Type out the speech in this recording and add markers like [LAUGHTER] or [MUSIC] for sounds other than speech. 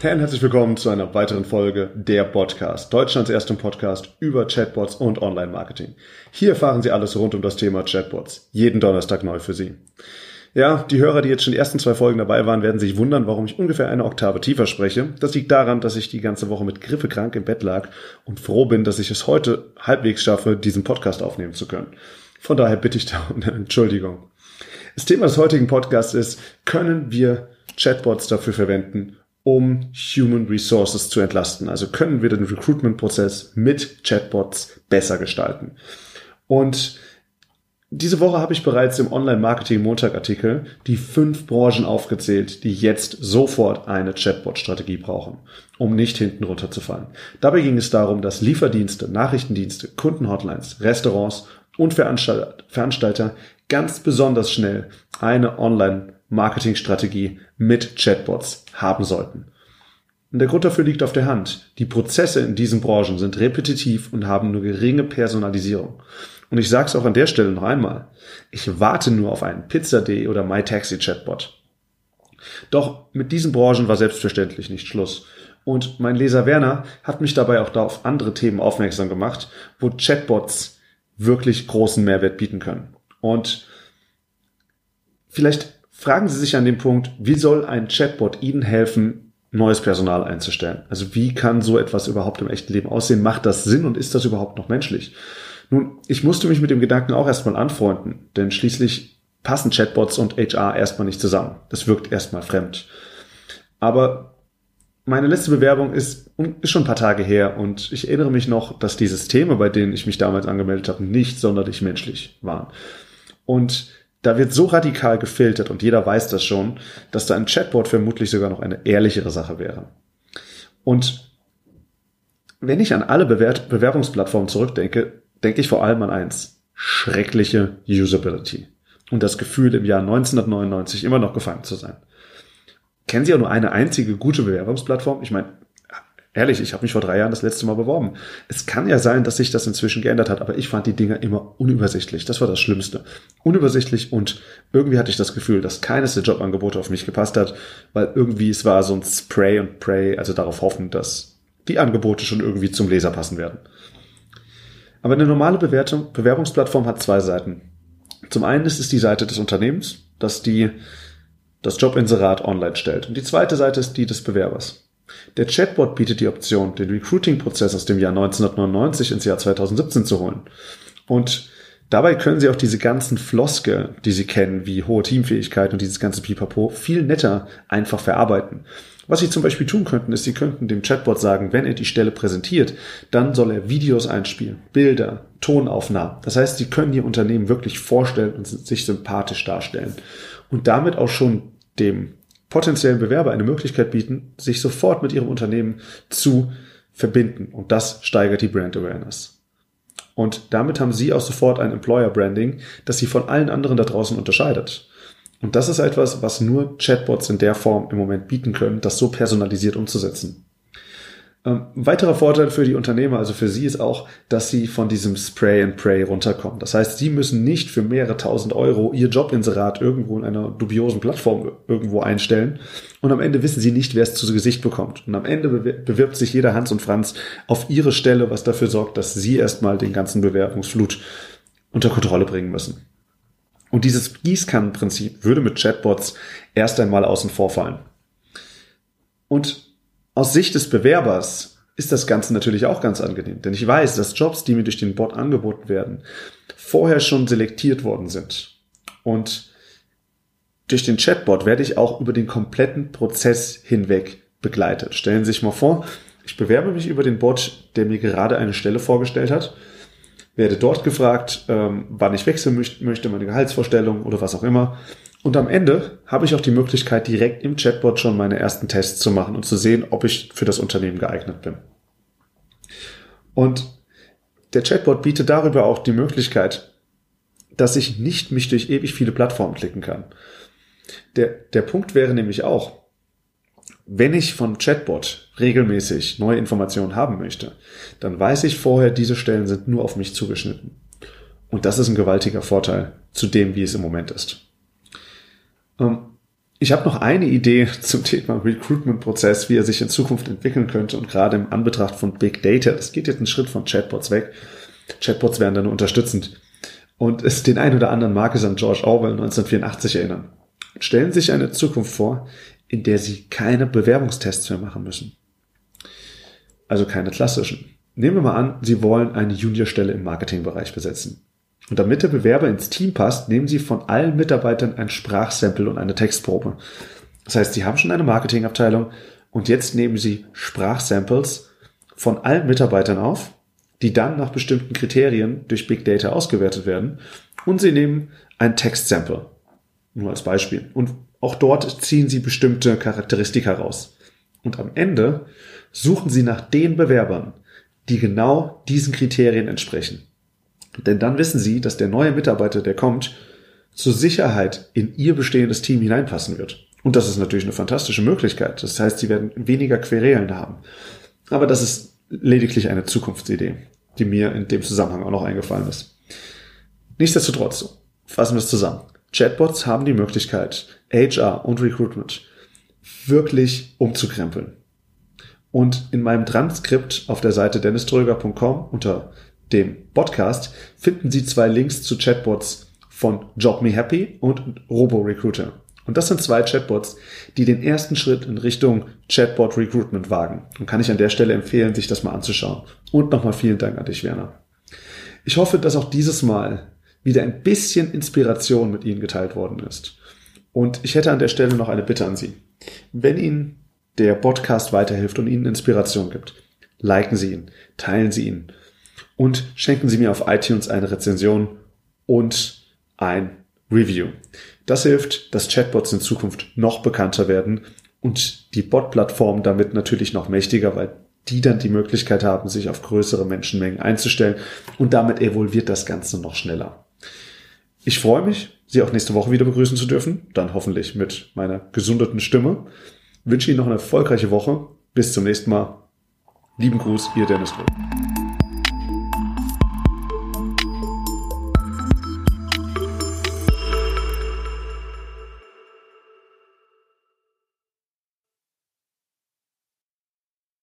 Hey herzlich willkommen zu einer weiteren Folge der Podcast, Deutschlands ersten Podcast über Chatbots und Online-Marketing. Hier erfahren Sie alles rund um das Thema Chatbots. Jeden Donnerstag neu für Sie. Ja, die Hörer, die jetzt schon die ersten zwei Folgen dabei waren, werden sich wundern, warum ich ungefähr eine Oktave tiefer spreche. Das liegt daran, dass ich die ganze Woche mit Griffe krank im Bett lag und froh bin, dass ich es heute halbwegs schaffe, diesen Podcast aufnehmen zu können. Von daher bitte ich da um eine Entschuldigung. Das Thema des heutigen Podcasts ist, können wir Chatbots dafür verwenden, um Human Resources zu entlasten. Also können wir den Recruitment-Prozess mit Chatbots besser gestalten. Und diese Woche habe ich bereits im Online-Marketing-Montag-Artikel die fünf Branchen aufgezählt, die jetzt sofort eine Chatbot-Strategie brauchen, um nicht hinten runterzufallen. Dabei ging es darum, dass Lieferdienste, Nachrichtendienste, Kundenhotlines, Restaurants und Veranstalter ganz besonders schnell eine Online- Marketingstrategie mit Chatbots haben sollten. Und der Grund dafür liegt auf der Hand. Die Prozesse in diesen Branchen sind repetitiv und haben nur geringe Personalisierung. Und ich sage es auch an der Stelle noch einmal. Ich warte nur auf einen Pizza.de oder MyTaxi-Chatbot. Doch mit diesen Branchen war selbstverständlich nicht Schluss. Und mein Leser Werner hat mich dabei auch da auf andere Themen aufmerksam gemacht, wo Chatbots wirklich großen Mehrwert bieten können. Und vielleicht fragen Sie sich an dem Punkt, wie soll ein Chatbot Ihnen helfen, neues Personal einzustellen? Also wie kann so etwas überhaupt im echten Leben aussehen? Macht das Sinn und ist das überhaupt noch menschlich? Nun, ich musste mich mit dem Gedanken auch erstmal anfreunden, denn schließlich passen Chatbots und HR erstmal nicht zusammen. Das wirkt erstmal fremd. Aber meine letzte Bewerbung ist, ist schon ein paar Tage her und ich erinnere mich noch, dass die Systeme, bei denen ich mich damals angemeldet habe, nicht sonderlich menschlich waren. Und da wird so radikal gefiltert und jeder weiß das schon, dass da ein Chatbot vermutlich sogar noch eine ehrlichere Sache wäre. Und wenn ich an alle Bewert Bewerbungsplattformen zurückdenke, denke ich vor allem an eins. Schreckliche Usability. Und das Gefühl, im Jahr 1999 immer noch gefangen zu sein. Kennen Sie auch nur eine einzige gute Bewerbungsplattform? Ich meine, Ehrlich, ich habe mich vor drei Jahren das letzte Mal beworben. Es kann ja sein, dass sich das inzwischen geändert hat, aber ich fand die Dinger immer unübersichtlich. Das war das Schlimmste. Unübersichtlich und irgendwie hatte ich das Gefühl, dass keines der Jobangebote auf mich gepasst hat, weil irgendwie es war so ein Spray und Pray, also darauf hoffen, dass die Angebote schon irgendwie zum Leser passen werden. Aber eine normale Bewertung, Bewerbungsplattform hat zwei Seiten. Zum einen ist es die Seite des Unternehmens, das die das Jobinserat online stellt. Und die zweite Seite ist die des Bewerbers. Der Chatbot bietet die Option, den Recruiting-Prozess aus dem Jahr 1999 ins Jahr 2017 zu holen. Und dabei können Sie auch diese ganzen Floskel, die Sie kennen, wie hohe Teamfähigkeit und dieses ganze Pipapo, viel netter einfach verarbeiten. Was Sie zum Beispiel tun könnten, ist, Sie könnten dem Chatbot sagen, wenn er die Stelle präsentiert, dann soll er Videos einspielen, Bilder, Tonaufnahmen. Das heißt, Sie können Ihr Unternehmen wirklich vorstellen und sich sympathisch darstellen. Und damit auch schon dem potenziellen Bewerber eine Möglichkeit bieten, sich sofort mit ihrem Unternehmen zu verbinden. Und das steigert die Brand Awareness. Und damit haben sie auch sofort ein Employer Branding, das sie von allen anderen da draußen unterscheidet. Und das ist etwas, was nur Chatbots in der Form im Moment bieten können, das so personalisiert umzusetzen. Ähm, weiterer Vorteil für die Unternehmer, also für sie, ist auch, dass sie von diesem Spray and Pray runterkommen. Das heißt, sie müssen nicht für mehrere tausend Euro ihr Jobinserat irgendwo in einer dubiosen Plattform irgendwo einstellen und am Ende wissen sie nicht, wer es zu Gesicht bekommt. Und am Ende bewirbt sich jeder Hans und Franz auf ihre Stelle, was dafür sorgt, dass sie erstmal den ganzen Bewerbungsflut unter Kontrolle bringen müssen. Und dieses Gießkannenprinzip würde mit Chatbots erst einmal außen vor fallen. Und aus Sicht des Bewerbers ist das Ganze natürlich auch ganz angenehm, denn ich weiß, dass Jobs, die mir durch den Bot angeboten werden, vorher schon selektiert worden sind. Und durch den Chatbot werde ich auch über den kompletten Prozess hinweg begleitet. Stellen Sie sich mal vor, ich bewerbe mich über den Bot, der mir gerade eine Stelle vorgestellt hat, werde dort gefragt, ähm, wann ich wechseln möchte, meine Gehaltsvorstellung oder was auch immer. Und am Ende habe ich auch die Möglichkeit, direkt im Chatbot schon meine ersten Tests zu machen und zu sehen, ob ich für das Unternehmen geeignet bin. Und der Chatbot bietet darüber auch die Möglichkeit, dass ich nicht mich durch ewig viele Plattformen klicken kann. Der, der Punkt wäre nämlich auch, wenn ich von Chatbot regelmäßig neue Informationen haben möchte, dann weiß ich vorher, diese Stellen sind nur auf mich zugeschnitten. Und das ist ein gewaltiger Vorteil zu dem, wie es im Moment ist. Ähm, Ich habe noch eine Idee [LAUGHS] zum Thema Recruitment-Prozess, wie er sich in Zukunft entwickeln könnte und gerade im Anbetracht von Big Data. Das geht jetzt einen Schritt von Chatbots weg. Chatbots werden dann unterstützend. Und es den ein oder anderen mag es an George Orwell 1984 erinnern. Stellen Sie sich eine Zukunft vor, in der Sie keine Bewerbungstests mehr machen müssen. Also keine klassischen. Nehmen wir mal an, Sie wollen eine Juniorstelle im Marketingbereich besetzen. Und damit der Bewerber ins Team passt, nehmen Sie von allen Mitarbeitern ein Sprachsample und eine Textprobe. Das heißt, Sie haben schon eine Marketingabteilung und jetzt nehmen Sie Sprachsamples von allen Mitarbeitern auf, die dann nach bestimmten Kriterien durch Big Data ausgewertet werden und Sie nehmen ein Textsample. Nur als Beispiel. Und auch dort ziehen Sie bestimmte Charakteristika raus. Und am Ende suchen Sie nach den Bewerbern, die genau diesen Kriterien entsprechen. Denn dann wissen Sie, dass der neue Mitarbeiter, der kommt, zur Sicherheit in Ihr bestehendes Team hineinpassen wird. Und das ist natürlich eine fantastische Möglichkeit. Das heißt, Sie werden weniger Querelen haben. Aber das ist lediglich eine Zukunftsidee, die mir in dem Zusammenhang auch noch eingefallen ist. Nichtsdestotrotz, fassen wir es zusammen. Chatbots haben die Möglichkeit, HR und Recruitment wirklich umzukrempeln. Und in meinem Transkript auf der Seite denniströger.com unter dem Podcast finden Sie zwei Links zu Chatbots von Job Me Happy und Robo Recruiter. Und das sind zwei Chatbots, die den ersten Schritt in Richtung Chatbot Recruitment wagen. Und kann ich an der Stelle empfehlen, sich das mal anzuschauen. Und nochmal vielen Dank an dich, Werner. Ich hoffe, dass auch dieses Mal wieder ein bisschen Inspiration mit Ihnen geteilt worden ist. Und ich hätte an der Stelle noch eine Bitte an Sie. Wenn Ihnen der Podcast weiterhilft und Ihnen Inspiration gibt, liken Sie ihn, teilen Sie ihn und schenken Sie mir auf iTunes eine Rezension und ein Review. Das hilft, dass Chatbots in Zukunft noch bekannter werden und die Bot-Plattform damit natürlich noch mächtiger, weil die dann die Möglichkeit haben, sich auf größere Menschenmengen einzustellen und damit evolviert das Ganze noch schneller. Ich freue mich, Sie auch nächste Woche wieder begrüßen zu dürfen, dann hoffentlich mit meiner gesundeten Stimme. wünsche Ihnen noch eine erfolgreiche Woche. Bis zum nächsten Mal. Lieben Gruß, Ihr Dennis Löw.